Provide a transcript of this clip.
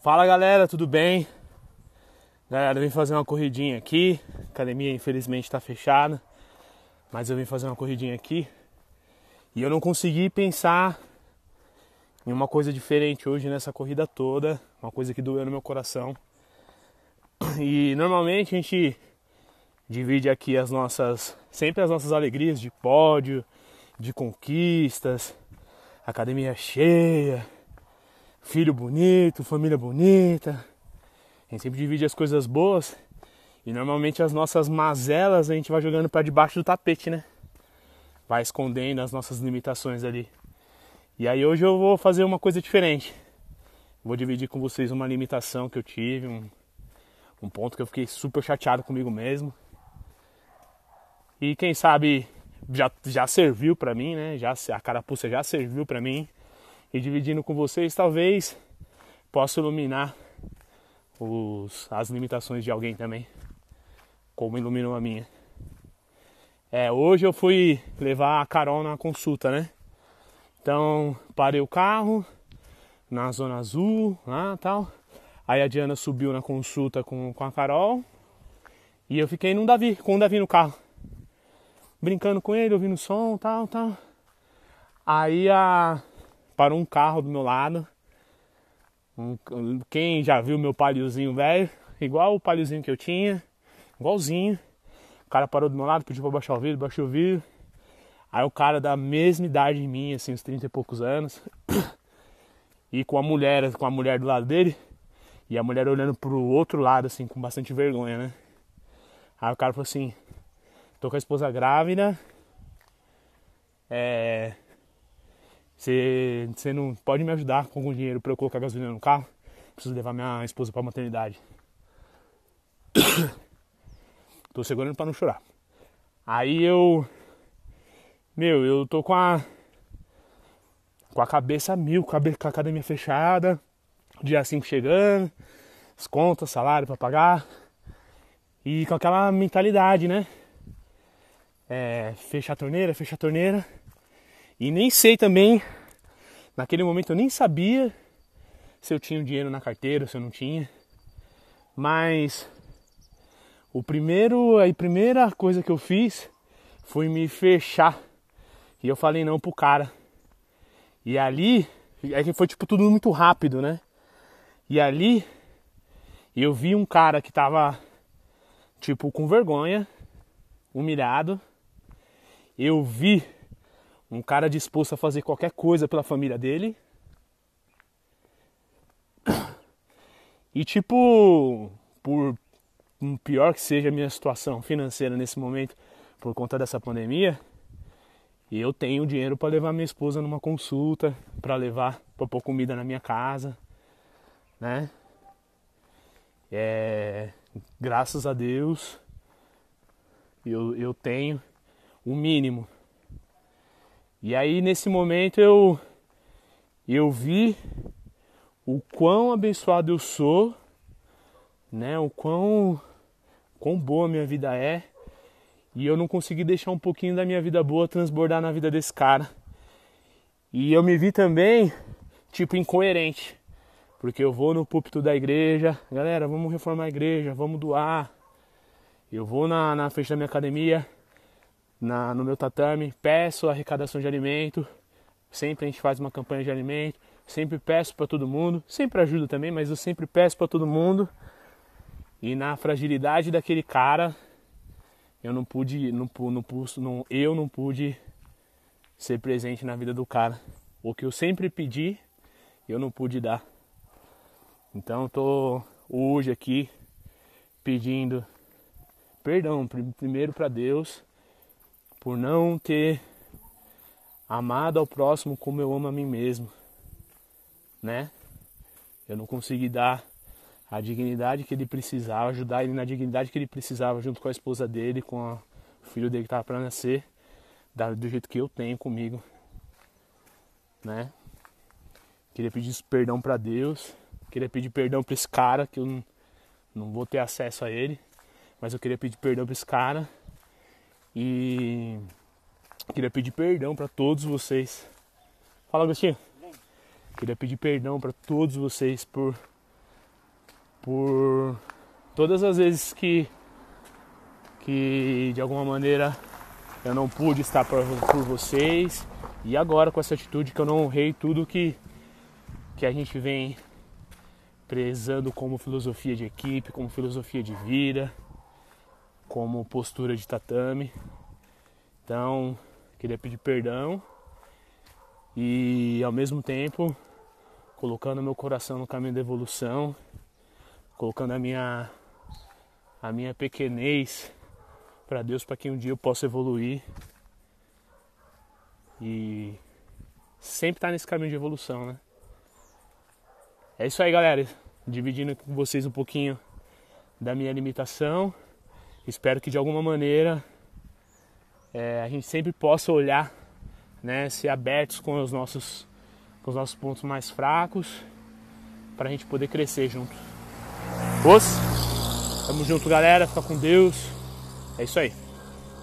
Fala galera, tudo bem? Galera, eu vim fazer uma corridinha aqui. A academia infelizmente está fechada, mas eu vim fazer uma corridinha aqui e eu não consegui pensar em uma coisa diferente hoje nessa corrida toda, uma coisa que doeu no meu coração. E normalmente a gente divide aqui as nossas, sempre as nossas alegrias de pódio, de conquistas, academia cheia, filho bonito, família bonita. A gente sempre divide as coisas boas e normalmente as nossas mazelas a gente vai jogando para debaixo do tapete, né? Vai escondendo as nossas limitações ali. E aí hoje eu vou fazer uma coisa diferente. Vou dividir com vocês uma limitação que eu tive, um, um ponto que eu fiquei super chateado comigo mesmo. E quem sabe já, já serviu para mim, né? Já, a carapuça já serviu para mim. E dividindo com vocês, talvez possa iluminar os, as limitações de alguém também, como iluminou a minha. É, hoje eu fui levar a Carol na consulta, né? Então parei o carro na zona azul, lá tal. Aí a Diana subiu na consulta com, com a Carol e eu fiquei no Davi, com o Davi no carro brincando com ele, ouvindo som, tal, tal. Aí a... parou um carro do meu lado. Um... Quem já viu meu paliozinho velho, igual o paliozinho que eu tinha, igualzinho. O cara parou do meu lado, pediu pra baixar o vidro, baixou o vidro. Aí o cara da mesma idade de mim, assim, uns 30 e poucos anos. E com a mulher, com a mulher do lado dele. E a mulher olhando pro outro lado, assim, com bastante vergonha, né? Aí o cara falou assim, Tô com a esposa grávida. É. Você não pode me ajudar com algum dinheiro para eu colocar gasolina no carro? Preciso levar minha esposa pra maternidade. tô segurando para não chorar. Aí eu. Meu, eu tô com a. Com a cabeça mil, com a academia fechada. Dia 5 chegando. As contas, salário para pagar. E com aquela mentalidade, né? é, fechar a torneira, fechar a torneira. E nem sei também, naquele momento eu nem sabia se eu tinha o dinheiro na carteira, se eu não tinha. Mas o primeiro, a primeira coisa que eu fiz foi me fechar. E eu falei não pro cara. E ali, é que foi tipo tudo muito rápido, né? E ali eu vi um cara que tava tipo com vergonha, humilhado, eu vi um cara disposto a fazer qualquer coisa pela família dele. E tipo, por pior que seja a minha situação financeira nesse momento por conta dessa pandemia, eu tenho dinheiro para levar minha esposa numa consulta, para levar para pôr comida na minha casa, né? É, graças a Deus eu, eu tenho o mínimo. E aí nesse momento eu eu vi o quão abençoado eu sou, né? O quão quão boa minha vida é. E eu não consegui deixar um pouquinho da minha vida boa transbordar na vida desse cara. E eu me vi também tipo incoerente. Porque eu vou no púlpito da igreja, galera, vamos reformar a igreja, vamos doar. Eu vou na, na frente da minha academia, na, no meu tatame, peço arrecadação de alimento, sempre a gente faz uma campanha de alimento, sempre peço para todo mundo, sempre ajudo também, mas eu sempre peço para todo mundo. E na fragilidade daquele cara, eu não pude, não, não, não, eu não pude ser presente na vida do cara. O que eu sempre pedi, eu não pude dar. Então eu tô hoje aqui pedindo perdão primeiro para Deus por não ter amado ao próximo como eu amo a mim mesmo, né? Eu não consegui dar a dignidade que ele precisava, ajudar ele na dignidade que ele precisava, junto com a esposa dele, com a, o filho dele que estava para nascer, do jeito que eu tenho comigo, né? Queria pedir perdão para Deus, queria pedir perdão para esse cara que eu não, não vou ter acesso a ele, mas eu queria pedir perdão para esse cara e queria pedir perdão para todos vocês. Fala, Agostinho. Queria pedir perdão para todos vocês por por todas as vezes que que de alguma maneira eu não pude estar por, por vocês e agora com essa atitude que eu não honrei tudo que que a gente vem prezando como filosofia de equipe, como filosofia de vida, como postura de tatame. Então, queria pedir perdão e ao mesmo tempo colocando meu coração no caminho da evolução, colocando a minha a minha pequenez para Deus para que um dia eu possa evoluir e sempre estar tá nesse caminho de evolução, né? É isso aí, galera. Dividindo com vocês um pouquinho da minha limitação. Espero que de alguma maneira é, a gente sempre possa olhar, né, ser abertos com os nossos, com os nossos pontos mais fracos, para a gente poder crescer junto. Os? Tamo junto, galera. Fica com Deus. É isso aí.